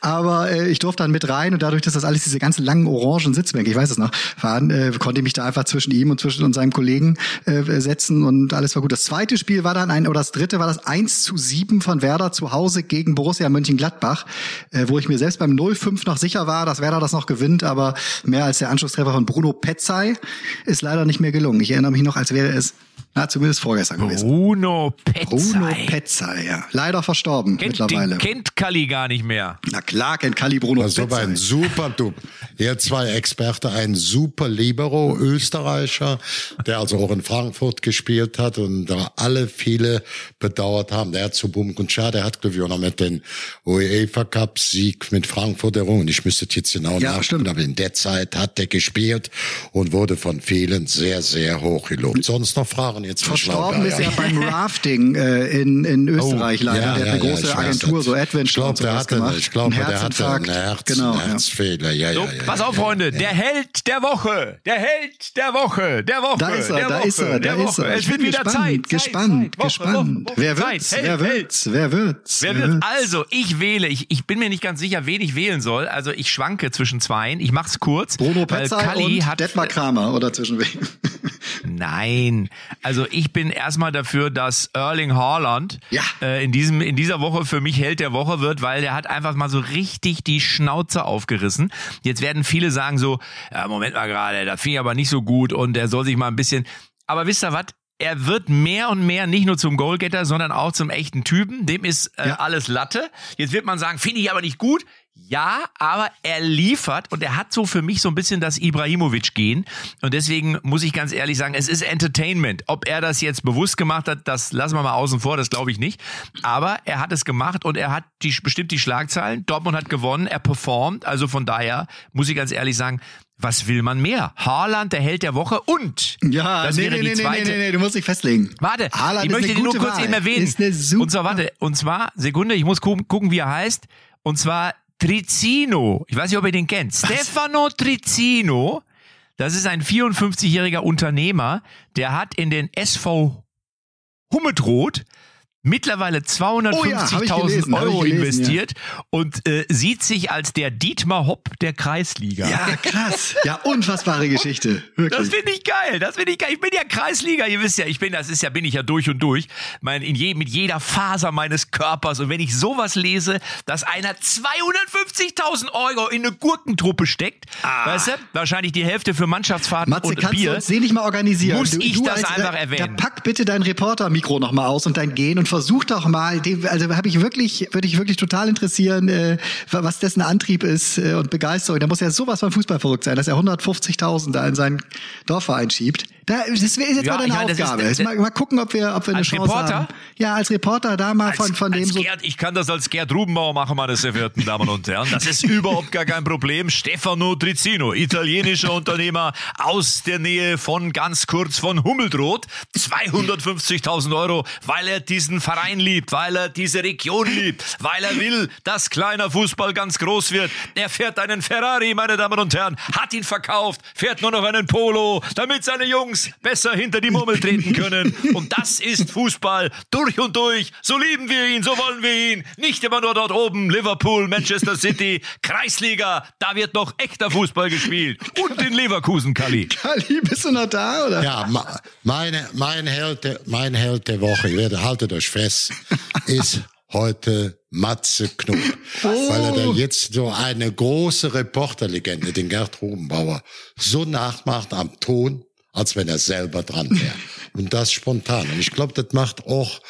A: aber äh, ich durfte dann mit rein und dadurch, dass das alles diese ganzen langen orangen Sitzbänke, ich weiß es noch, waren, äh, konnte ich mich da einfach zwischen ihm und zwischen und seinem Kollegen äh, setzen und alles war gut. Das zweite Spiel war dann ein, oder das dritte war das 1 zu 7 von Werder zu Hause gegen Borussia Mönchengladbach, äh, wo ich mir selbst beim 0-5 noch sicher war, dass Werder das noch gewinnt, aber mehr als der Anschlusstreffer von Bruno Petzai ist leider nicht mehr gelungen. Ich erinnere mich noch, als wäre es na, zumindest vorgestern gewesen.
B: Bruno Petzai.
A: Bruno Petzai, ja. Leider verstorben
B: kennt,
A: mittlerweile.
B: Den kennt Kalli gar nicht mehr.
A: Na klar kennt Kalli Bruno
C: das
A: Petzai.
C: Das war ein super, du, ihr zwei Experte, ein super Libero, Österreicher, der also auch in Frankfurt gespielt hat und da alle viele bedauert haben. Der hat zu Bum und Schar, der hat, glaube ich, auch noch mit den UEFA Cup Sieg mit Frankfurt errungen. Ich müsste jetzt genau ja, nachschauen, aber in der Zeit hat der gespielt und wurde von vielen sehr, sehr hoch gelobt. Sonst noch Fragen? Jetzt
A: Verstorben ist er beim Rafting äh, in, in Österreich oh, leider. Ja, der hat eine ja, große Agentur, so Adventure
C: ich glaub, der hatte, gemacht. Ich glaube, der hatte einen Herz, genau, Herzfehler. Ja, ja, ja,
B: Pass auf, Freunde, der Held der Woche, der Held der Woche, der Woche.
A: Da ist er,
B: der
A: da
B: Woche,
A: ist er, da ist er.
B: Es wird wieder
A: gespannt,
B: Zeit.
A: Gespannt,
B: Zeit, Woche,
A: gespannt.
B: Woche, Woche,
A: wer wird's? Wer wird's? Wer wird's?
B: Wer wird's? Also, ich wähle. Ich, ich bin mir nicht ganz sicher, wen ich wählen soll. Also, ich schwanke zwischen zweien. Ich mach's kurz.
A: Bruno Petzai
B: Kalli
A: und
B: hat,
A: Detmar Kramer oder zwischen wem?
B: Nein. Also ich bin erstmal dafür, dass Erling Haaland
A: Ja.
B: äh, in, diesem, in dieser Woche für mich Held der Woche wird, weil der hat einfach mal so richtig die Schnauze aufgerissen. Jetzt werden viele sagen so, ja, Moment mal gerade, das finde ich aber nicht so gut und er soll sich mal ein bisschen... Aber wisst ihr was? Er wird mehr und mehr nicht nur zum Goalgetter, sondern auch zum echten Typen. Dem ist äh,
A: Ja.
B: alles Latte. Jetzt wird man sagen, finde ich aber nicht gut. Ja, aber er liefert und er hat so für mich so ein bisschen das Ibrahimovic-Gehen. Und deswegen muss ich ganz ehrlich sagen, es ist Entertainment. Ob er das jetzt bewusst gemacht hat, das lassen wir mal außen vor, das glaube ich nicht. Aber er hat es gemacht und er hat die, bestimmt die Schlagzeilen. Dortmund hat gewonnen, er performt. Also von daher muss ich ganz ehrlich sagen, was will man mehr? Haaland, der Held der Woche und
A: Ja,
B: das
A: nee,
B: wäre
A: nee,
B: die
A: nee, nee,
B: zweite.
A: nee, nee, du musst dich festlegen.
B: Warte,
A: Haaland
B: ich möchte den nur kurz
A: Wahl.
B: eben erwähnen.
A: Ist eine super
B: und zwar, warte, und zwar, Sekunde, ich muss gucken, gucken wie er heißt. Und zwar Tricino. Ich weiß nicht, ob ihr den kennt. Stefano Tricino. Das ist ein 54-jähriger Unternehmer, der hat in den SV Hummetroth mittlerweile
A: Oh ja, hab ich
B: 250.000
A: gelesen, hab ich
B: Euro
A: gelesen,
B: investiert und äh, sieht sich als der Dietmar Hopp der Kreisliga.
A: Ja, krass. Ja, unfassbare Geschichte.
B: Das
A: Wirklich.
B: finde ich geil. Das finde ich geil. Ich bin ja Kreisliga. Ihr wisst ja, ich bin, das ist ja, bin ich ja durch und durch. Mein, in je, mit jeder Faser meines Körpers. Und wenn ich sowas lese, dass einer 250.000 Euro in eine Gurkentruppe steckt, weißt du, wahrscheinlich die Hälfte für Mannschaftsfahrten
A: Matze,
B: und
A: kannst du
B: Bier.
A: uns den nicht mal organisieren?
B: Muss
A: du,
B: ich
A: du
B: das
A: als,
B: einfach erwähnen?
A: Da pack bitte dein Reporter-Mikro noch mal aus und dein Gehen und versuch doch mal, also habe ich wirklich, würde ich wirklich total interessieren, äh, was dessen Antrieb ist äh, und Begeisterung. Da muss ja sowas von Fußball verrückt sein, dass er 150.000 da in seinen Dorfverein schiebt. Da, das wäre jetzt
B: Ja,
A: mal deine
B: ist-
A: Aufgabe. Jetzt mal, mal gucken, ob wir, ob wir eine
B: Als
A: Chance
B: Reporter?
A: haben. Ja, als Reporter da mal von, von dem
B: als
A: so.
B: Gerd, ich kann das als Gerd Rubenbauer machen, meine sehr verehrten Damen und Herren. Das ist überhaupt gar kein Problem. Stefano Tricino, italienischer Unternehmer aus der Nähe von ganz kurz von Hummeldroth. 250.000 Euro, weil er diesen Verein liebt, weil er diese Region liebt, weil er will, dass kleiner Fußball ganz groß wird. Er fährt einen Ferrari, meine Damen und Herren, hat ihn verkauft, fährt nur noch einen Polo, damit seine Jungs besser hinter die Murmel treten können. Und das ist Fußball durch und durch. So lieben wir ihn, so wollen wir ihn. Nicht immer nur dort oben, Liverpool, Manchester City, Kreisliga. Da wird noch echter Fußball gespielt. Und in Leverkusen, Kali.
A: Kali, bist du noch da? Oder?
C: Ja, meine, mein, Held, der- mein Held der Woche, ich werde, haltet euch fest, ist heute Matze Knob. Weil er da jetzt so eine große Reporterlegende, den Gerd Rubenbauer, so nachmacht am Ton, als wenn er selber dran wäre. Und das spontan. Und ich glaube, das macht auch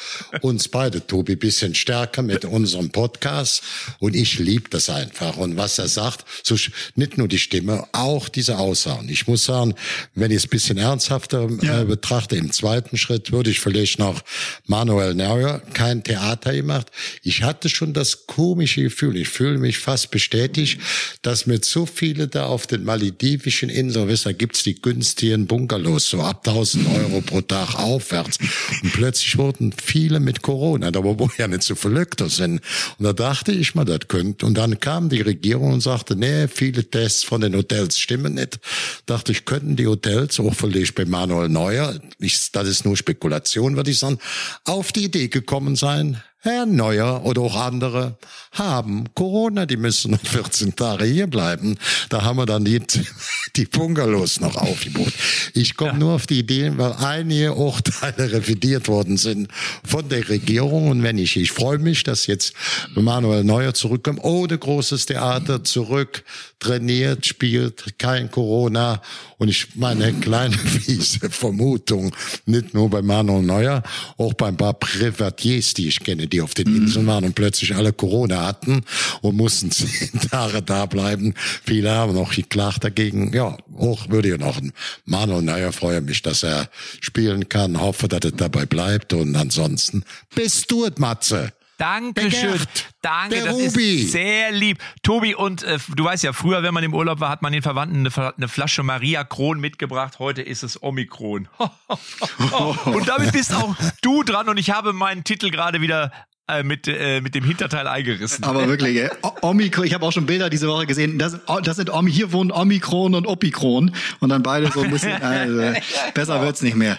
C: uns beide, Tobi, bisschen stärker mit unserem Podcast. Und ich liebe das einfach. Und was er sagt, so nicht nur die Stimme, auch diese Aussagen. Ich muss sagen, wenn ich es bisschen ernsthafter äh, betrachte, im zweiten Schritt würde ich vielleicht noch Manuel Neuer, kein Theater gemacht. Ich hatte schon das komische Gefühl, ich fühle mich fast bestätigt, dass mit so viele da auf den maledivischen Inseln, wisst ihr, gibt's die günstigen Bungalows, so ab 1000 Euro pro Tag aufwärts. Und plötzlich wurden viele mit Corona, da wo ja nicht so verlückter sind. Und da dachte ich mal, das könnte. Und dann kam die Regierung und sagte, nee, viele Tests von den Hotels stimmen nicht. Dachte ich, könnten die Hotels, auch vielleicht bei Manuel Neuer, ich, das ist nur Spekulation, würde ich sagen, auf die Idee gekommen sein, Herr Neuer oder auch andere haben Corona, die müssen noch 14 Tage hier bleiben. Da haben wir dann die, die Bungalows noch aufgebaut. Ich komme nur auf die Idee, weil einige Urteile revidiert worden sind von der Regierung. Und wenn ich, ich freue mich, dass jetzt Manuel Neuer zurückkommt, ohne großes Theater zurück, trainiert, spielt, kein Corona. Und ich meine kleine fiese Vermutung, nicht nur bei Manuel Neuer, auch bei ein paar Privatiers, die ich kenne, die auf den Inseln waren und plötzlich alle Corona hatten und mussten zehn Tage da bleiben. Viele haben noch geklagt dagegen. Ja, auch würde ich noch ein Manuel Neuer freue mich, dass er spielen kann, hoffe, dass er dabei bleibt und ansonsten bist du es, Matze.
B: Dankeschön.
C: Der Gerd,
B: Danke, das
C: Rubi.
B: ist sehr lieb. Tobi, und äh, du weißt ja, früher, wenn man im Urlaub war, hat man den Verwandten eine, eine Flasche Maria Kron mitgebracht. Heute ist es Omikron. und damit bist auch du dran und ich habe meinen Titel gerade wieder äh, mit, äh, mit dem Hinterteil eingerissen.
A: Aber wirklich, ey. Omikron, ich habe auch schon Bilder diese Woche gesehen. Das, das sind Omi, hier wohnen Omikron und Opikron und dann beide so ein bisschen. Also, besser wird's nicht mehr.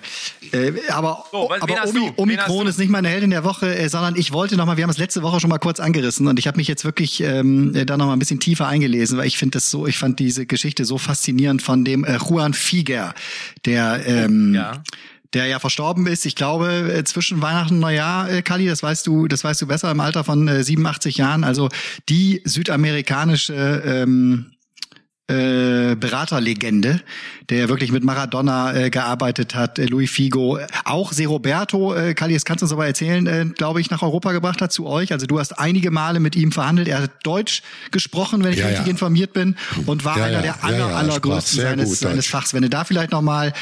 A: Äh, aber so, was, aber Omi, Omikron ist nicht meine Heldin der Woche, äh, sondern ich wollte noch mal. Wir haben es letzte Woche schon mal kurz angerissen und ich habe mich jetzt wirklich ähm, da noch mal ein bisschen tiefer eingelesen, weil ich finde das so, ich fand diese Geschichte so faszinierend von dem äh, Juan Figer, der ähm, ja der ja verstorben ist, ich glaube, äh, zwischen Weihnachten und Neujahr, äh, Kali, das weißt du, das weißt du besser im Alter von äh, 87 Jahren. Also die südamerikanische ähm, äh, Beraterlegende, der wirklich mit Maradona äh, gearbeitet hat, äh, Louis Figo, auch Se Roberto, äh, Kali, das kannst du uns aber erzählen, äh, glaube ich, nach Europa gebracht hat zu euch. Also du hast einige Male mit ihm verhandelt. Er hat Deutsch gesprochen, wenn ich ja, richtig ja. informiert bin, und war ja, einer der aller, allergrößten seines, seines Fachs. Wenn du da vielleicht noch mal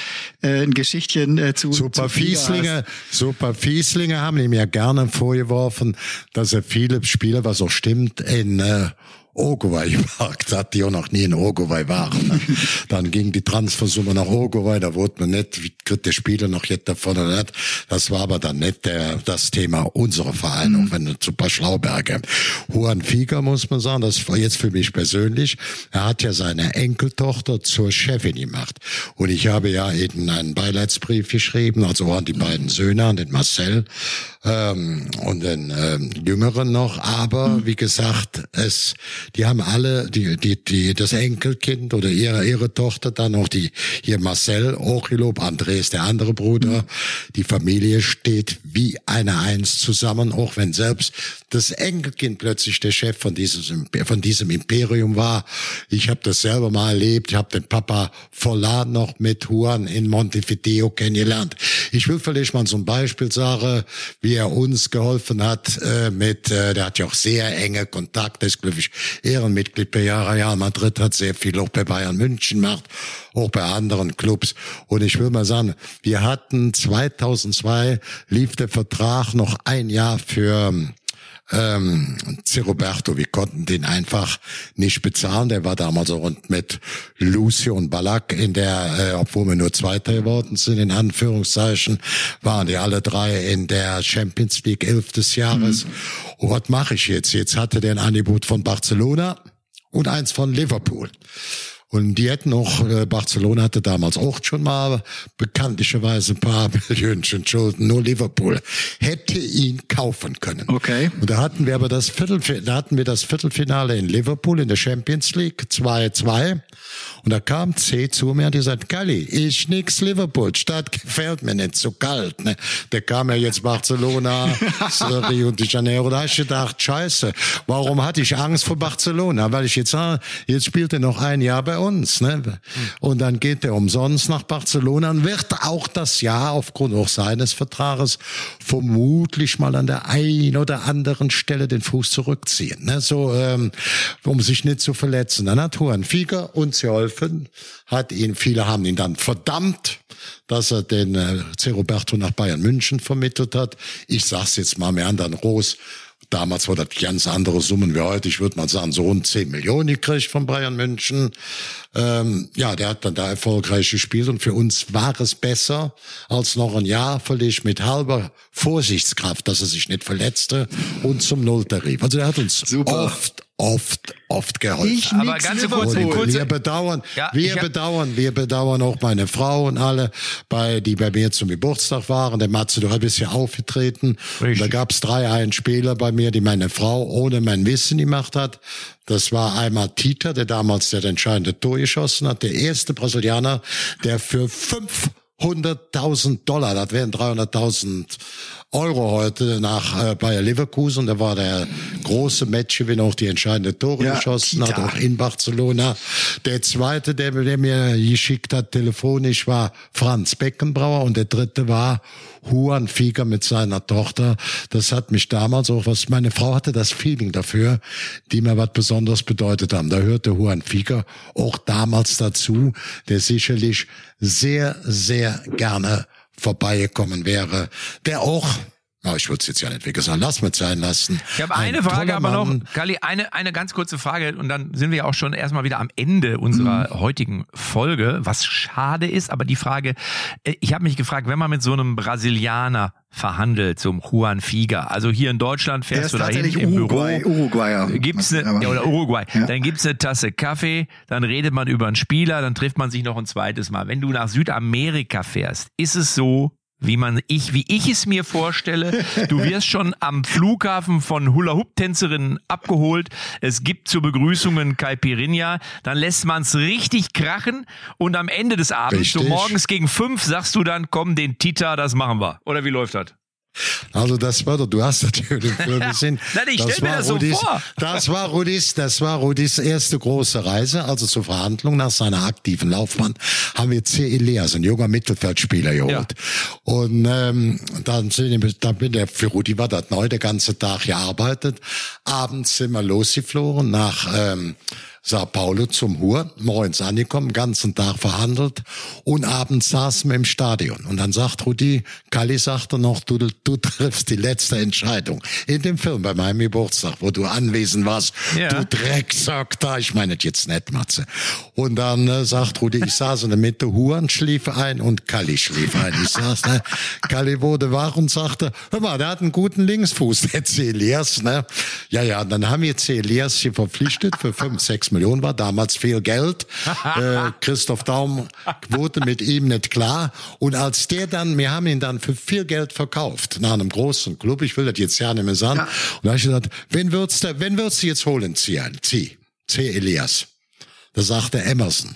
A: äh, ein Geschichtchen äh, zu
C: Super zu Fieslinge, Super Fieslinge haben ihm ja gerne vorgeworfen, dass er viele Spiele, was auch stimmt, in äh, Uruguay gewagt hat, die auch noch nie in Uruguay waren. Dann ging die Transfersumme nach Uruguay, da wurde man nicht, wie kriegt der Spieler noch jetzt davon oder nicht. Das war aber dann nicht der, das Thema unserer Vereine, mhm. auch wenn zu paar Schlauberge. Juan Figa muss man sagen, das war jetzt für mich persönlich. Er hat ja seine Enkeltochter zur Chefin gemacht. Und ich habe ja eben einen Beileidsbrief geschrieben, also an die beiden Söhne, an den Marcel ähm, und den ähm, Jüngeren noch. Aber mhm. wie gesagt, es die haben alle, die, die, die, das Enkelkind oder ihre, ihre Tochter, dann noch die, hier Marcel Ochilob, Andres, der andere Bruder. Die Familie steht wie eine Eins zusammen, auch wenn selbst das Enkelkind plötzlich der Chef von diesem, von diesem Imperium war. Ich habe das selber mal erlebt. Ich habe den Papa Vollan noch mit Juan in Montevideo kennengelernt. Ich will vielleicht mal ein Beispiel sagen, wie er uns geholfen hat äh, mit, äh, der hat ja auch sehr enge Kontakte, ist glaube ich Ehrenmitglied bei Real Madrid, hat sehr viel auch bei Bayern München gemacht, auch bei anderen Clubs. Und ich will mal sagen, wir hatten 2002 lief der Vertrag noch ein Jahr für ähm, Roberto, wir konnten den einfach nicht bezahlen. Der war damals auch mit Lucio und Ballack in der, äh, obwohl wir nur Zweiter geworden sind, in Anführungszeichen, waren die alle drei in der Champions League elf des Jahres. Mhm. Und was mache ich jetzt? Jetzt hatte der ein Angebot von Barcelona und eins von Liverpool. Und die hätten auch, äh, Barcelona hatte damals auch schon mal bekanntlicherweise ein paar Millionchen Schulden, nur Liverpool hätte ihn kaufen können.
A: Okay.
C: Und da hatten wir aber das Viertelfinale, da hatten wir das Viertelfinale in Liverpool in der Champions League 2-2. Und da kam C zu mir und die sagt, Kali, ich nix Liverpool, Stadt gefällt mir nicht, so kalt. Ne? Der kam ja jetzt Barcelona, Rio de Janeiro, da habe ich gedacht, scheiße, warum hatte ich Angst vor Barcelona? Weil ich jetzt, jetzt spielt er noch ein Jahr bei uns. Ne? Und dann geht er umsonst nach Barcelona und wird auch das Jahr aufgrund auch seines Vertrages vermutlich mal an der einen oder anderen Stelle den Fuß zurückziehen. Ne? So, ähm, um sich nicht zu verletzen. Dann hat Juan Figer uns geholfen, hat ihn, viele haben ihn dann verdammt, dass er den äh, C. Roberto nach Bayern München vermittelt hat. Ich sag's jetzt mal mehr an dann Roos Damals war das ganz andere Summen wie heute. Ich würde mal sagen, so rund 10 Millionen gekriegt von Bayern München. Ähm, ja, der hat dann da erfolgreich gespielt und für uns war es besser, als noch ein Jahr völlig mit halber Vorsichtskraft, dass er sich nicht verletzte und zum Nulltarif. Also er hat uns Super. oft, oft, oft geholfen. Ich
B: Aber ganz kurz, kurz,
C: wir bedauern, ja, wir bedauern, wir bedauern auch meine Frau und alle, bei, die bei mir zum Geburtstag waren. Der Matze, du bist ja aufgetreten. Und da gab's drei ein Spieler bei mir, die meine Frau ohne mein Wissen gemacht hat. Das war einmal Tita, der damals der entscheidende Tor geschossen hat, der erste Brasilianer, der für fünf 100.000 Dollar, das wären 300.000 Euro heute nach äh, Bayer Leverkusen. Da war der große Matchgewinner auch die entscheidende Tore ja, geschossen Kita. hat, auch in Barcelona. Der zweite, der, der mir geschickt hat telefonisch, war Franz Beckenbrauer und der dritte war Juan Fieger mit seiner Tochter. Das hat mich damals auch was, meine Frau hatte das Feeling dafür, die mir was Besonderes bedeutet haben. Da hörte Juan Fieger auch damals dazu, der sicherlich sehr, sehr gerne vorbeigekommen wäre, der auch Oh, ich würde es jetzt ja nicht sagen. Lass mal sein lassen.
B: Ich habe eine Frage aber noch, Kali, eine, eine ganz kurze Frage und dann sind wir auch schon erstmal wieder am Ende unserer mhm. heutigen Folge, was schade ist, aber die Frage, äh, ich habe mich gefragt, wenn man mit so einem Brasilianer verhandelt zum Juan Figa. Also hier in Deutschland fährst du dahin im
A: Uruguay,
B: Büro.
A: Uruguayer.
B: Gibt's eine, ja, oder Uruguay. Ja. Dann gibt's eine Tasse Kaffee, dann redet man über einen Spieler, dann trifft man sich noch ein zweites Mal. Wenn du nach Südamerika fährst, ist es so, wie man ich, wie ich es mir vorstelle. Du wirst schon am Flughafen von Hula-Hoop-Tänzerinnen abgeholt. Es gibt zur Begrüßungen Caipirinha. Dann lässt man es richtig krachen und am Ende des Abends, richtig. so morgens gegen fünf, sagst du dann, komm, den Tita, das machen wir. Oder wie läuft das?
C: Also das war doch, du hast natürlich für gesehen.
B: Nein, ich stell mir das Rudis, so vor.
C: Das war Rudis, das war Rudis erste große Reise, also zur Verhandlung nach seiner aktiven Laufbahn, haben wir C. Elias, ein junger Mittelfeldspieler geholt. Ja. Und ähm, dann, sind, dann bin der für Rudi war das neu, der ganze Tag gearbeitet. Abends sind wir losgeflogen nach ähm, Sao Paulo zum Hur, morgens angekommen, ganzen Tag verhandelt und abends saßen wir im Stadion. Und dann sagt Rudi, Kalli sagte noch, du, du triffst die letzte Entscheidung. In dem Film bei meinem Geburtstag, wo du anwesend warst, ja. du Drecksack da, ich meine jetzt nicht, Matze. Und dann äh, sagt Rudi, ich saß in der Mitte, Huren schlief ein und Kalli schlief ein. Ich saß da, Kalli wurde wach und sagte, hör mal, der hat einen guten Linksfuß, der C. Elias, ne? Ja, ja, dann haben wir C. Elias hier verpflichtet für fünf, sechs Millionen war damals viel Geld. äh, Christoph Daum wurde mit ihm nicht klar. Und als der dann, wir haben ihn dann für viel Geld verkauft nach einem großen Club. Ich will das jetzt ja nicht mehr sagen. Ja. Und da habe ich gesagt, wen würdest du, wen würdest du jetzt holen, Ziehen? Zieh. C. Elias. Da sagte Emerson.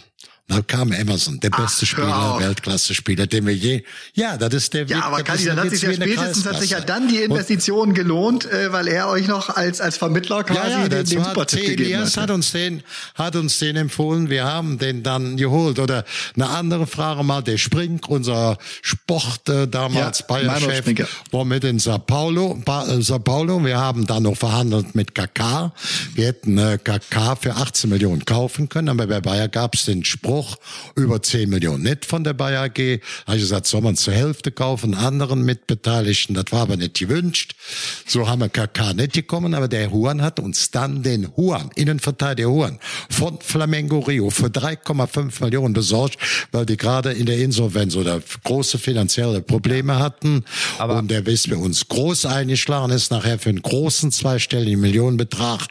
C: Da kam Emerson, der beste Ach, Spieler, Weltklasse-Spieler, den wir je. Ja, das ist der
A: Weg. Ja, aber Kali, dann hat sich ja spätestens hat sich ja dann die Investition gelohnt, äh, weil er euch noch als als Vermittler quasi ja, ja, den, den Supertipp gegeben hat.
C: hat uns den hat uns den empfohlen. Wir haben den dann geholt. Oder eine andere Frage mal, der Sprink, unser Sport äh, damals ja, Bayer-Chef, war mit in Sao Paulo. Ba, äh, Sao Paulo. Wir haben dann noch verhandelt mit KK. Wir hätten äh, KK für 18 Millionen kaufen können, aber bei Bayer gab es den Spruch auch über 10 Millionen nicht von der Bayer AG. Habe ich gesagt, soll man zur Hälfte kaufen, anderen Mitbeteiligten. Das war aber nicht gewünscht. So haben wir KK nicht gekommen, aber der Huan hat uns dann den Huan, Innenverteidiger Huan, von Flamengo Rio für 3,5 Millionen besorgt, weil die gerade in der Insolvenz oder große finanzielle Probleme hatten. Aber und der ist bei uns groß eingeschlagen ist, nachher für einen großen zweistelligen Millionenbetrag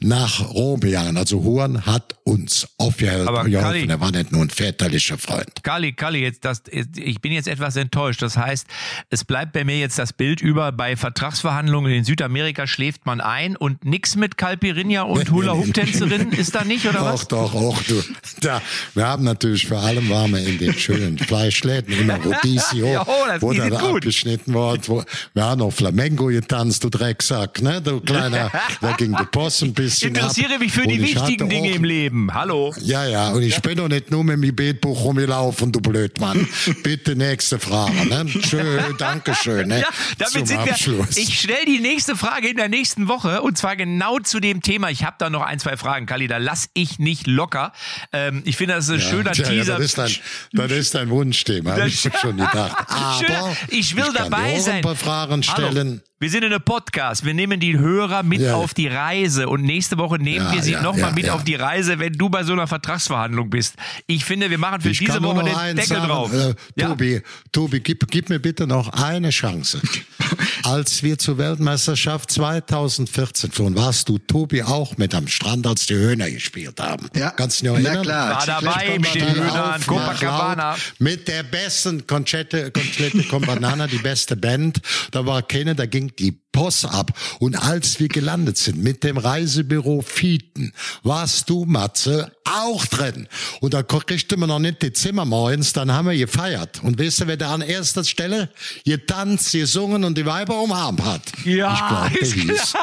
C: nach Rom gegangen. Also Huan hat uns aufgehelfen. Aber Kali, war nicht nur ein väterlicher Freund.
B: Kali, Kali, jetzt das, ich bin jetzt etwas enttäuscht. Das heißt, es bleibt bei mir jetzt das Bild über, bei Vertragsverhandlungen in Südamerika schläft man ein und nix mit Calpirinha und Hula-Hoop-Tänzerinnen ist da nicht, oder was?
C: Doch, doch, auch du. Da, wir haben natürlich vor allem waren wir in den schönen Fleischläden immer Rodizio, ja, oh, wo dann abgeschnitten worden. Wo, wir haben noch Flamengo getanzt, du Drecksack, ne, du kleiner, da ging der Post ein bisschen
B: Interessiere
C: ab.
B: mich für die wichtigen Dinge im Leben. Hallo.
C: Ja, ja, und ich bin doch nicht nur mit dem Betbuch rumgelaufen, du Blödmann. Bitte nächste Frage. Ne? Schön, danke schön. Ne? Ja,
B: damit sind Abschluss. wir. Ich stelle die nächste Frage in der nächsten Woche und zwar genau zu dem Thema. Ich habe da noch ein, zwei Fragen, Kali, da lass ich nicht locker. Ähm, ich finde, das ist ein ja, schöner tja, Teaser.
C: Ja, das, ist dein, das ist dein Wunschthema, habe ich schon gedacht.
B: Aber ich will ich dabei sein.
C: ein paar Fragen stellen. Hallo.
B: Wir sind in einem Podcast. Wir nehmen die Hörer mit ja. auf die Reise und nächste Woche nehmen ja, wir sie ja, nochmal ja, mit auf die Reise, wenn du bei so einer Vertragsverhandlung bist. Ich finde, wir machen für ich diese Woche den Deckel sagen, drauf. Äh,
C: Tobi, Tobi, gib, gib mir bitte noch eine Chance. als wir zur Weltmeisterschaft 2014 flohen, warst du, Tobi, auch mit am Strand, als die Höhner gespielt haben.
A: Ja.
C: Kannst du dich erinnern?
B: Na klar. War dabei mit den Höhnern, Copacabana.
C: Mit der besten Conchette, Conchette Combanana, die beste Band. Da war keiner, da ging die Post ab. Und als wir gelandet sind mit dem Reisebüro Fieten, warst du, Matze, auch drin. Und da kriegte man noch nicht die Zimmer morgens, dann haben wir gefeiert. Und wisst ihr, wer da an erster Stelle getanzt, gesungen und die Weiber umarmt hat?
B: Ja,
C: ich glaube, der hieß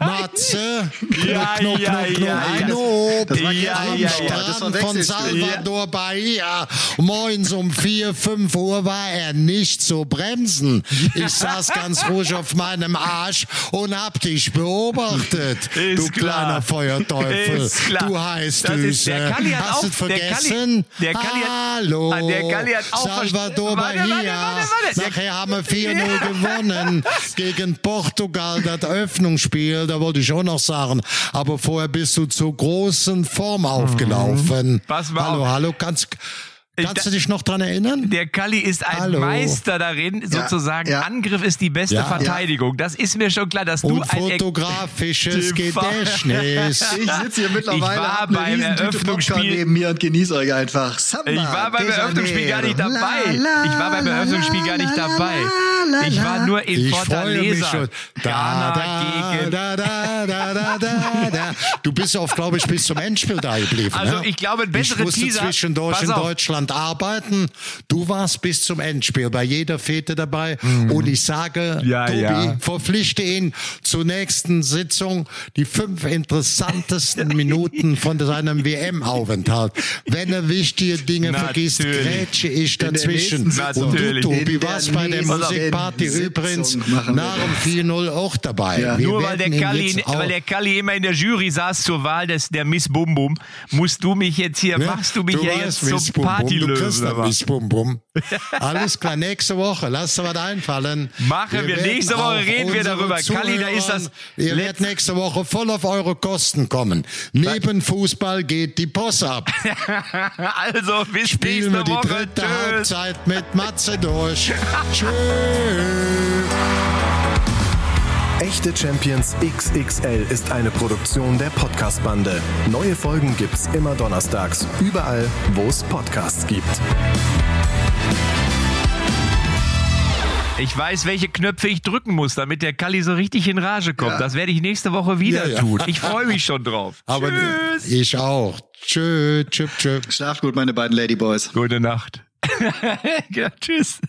C: Matze,
B: ja, Knob, ja, Knob, Knob, ja,
C: Knob, das ja, am ja, Strand von Salvador Bahia. Morgens um vier, fünf Uhr war er nicht zu bremsen. Ich saß ganz ruhig auf meinem Arm Arsch und hab dich beobachtet. Du
B: klar.
C: kleiner Feuerteufel.
B: Klar.
C: Du heißt Düse. Hast du
B: der
C: vergessen?
B: Kalli- der Kalli hat-
C: Hallo.
B: Ah, der Kalli hat auch
C: Salvador
B: warte,
C: Bahia.
B: warte, warte.
C: Nachher haben wir 4-0 gewonnen gegen Portugal, das Eröffnungsspiel. Da wollte ich auch noch sagen. Aber vorher bist du zur großen Form aufgelaufen.
B: Mhm. Pass mal
C: hallo,
B: auf.
C: hallo. Kannst, kannst
B: da-
C: du dich noch dran erinnern?
B: Der Kalli ist ein
C: Hallo.
B: Meister darin, sozusagen.
A: ja.
B: Angriff ist die beste
C: Ja.
B: Verteidigung. Das ist mir schon klar, dass du
C: Und
B: ein
C: fotografisches Gedächtnis.
A: Ich sitze hier mittlerweile,
B: Ich war beim Eröffnungsspiel-
A: neben mir und genieße euch einfach. Samba,
B: Ich war beim Eröffnungsspiel gar nicht dabei.
A: La,
B: Ich war beim
A: la,
B: Eröffnungsspiel gar nicht
A: la,
B: dabei.
A: la, la,
B: Ich war nur in
C: Ich
B: Fortaleza.
C: Da,
B: gegen.
C: da, da, da, da, da, da. Du bist auch, glaube ich, bis zum Endspiel da geblieben.
B: Also
C: ne?
B: ich glaube, ein bessere
C: Ich musste
B: Teaser-
C: zwischendurch in
B: auf.
C: Deutschland arbeiten. Du warst bis zum Endspiel bei jeder Fete dabei. Und ich sage,
B: Mhm. Ja,
C: Tobi,
B: ja.
C: verpflichte ihn zur nächsten Sitzung die fünf interessantesten Minuten von seinem WM-Aufenthalt. Wenn er wichtige Dinge vergisst,
B: Natürlich.
C: grätsche ich dazwischen. Und du. Tobi, warst bei der Musikparty übrigens nach dem 4-0 auch dabei.
A: Ja.
B: Nur weil der, Kalli, weil der Kalli immer in der Jury saß zur Wahl des, der Miss Bum Bum, musst du mich jetzt hier,
C: Ne?
B: machst du mich ja
C: weißt,
B: jetzt zum
C: Miss Bum, Du
B: Partylöwen.
C: kriegst
B: aber.
C: Miss Bum Bum. Alles klar, nächste Woche. Lass dir was einfallen.
B: Machen wir.
C: werden
B: Nächste Woche reden wir darüber. Kalli, da ist das
C: Ihr werdet nächste Woche voll auf eure Kosten kommen. Neben Fußball geht die Post ab.
B: Also, bis
C: Spielen wir
B: nächste
C: die
B: Woche.
C: dritte
B: Tschüss.
C: Halbzeit mit Matze durch. Tschüss.
E: Echte Champions XXL ist eine Produktion der Podcast-Bande. Neue Folgen gibt's immer donnerstags, überall, wo es Podcasts gibt.
B: Ich weiß, welche Knöpfe ich drücken muss, damit der Kalli so richtig in Rage kommt. Das werde ich nächste Woche wieder
C: Ja, ja.
B: tun. Ich freue mich schon drauf.
C: Aber
B: Tschüss.
C: ich auch. Tschüss, tschüss, tschüss.
A: Schlaft gut, meine beiden Ladyboys.
B: Gute Nacht. ja, tschüss.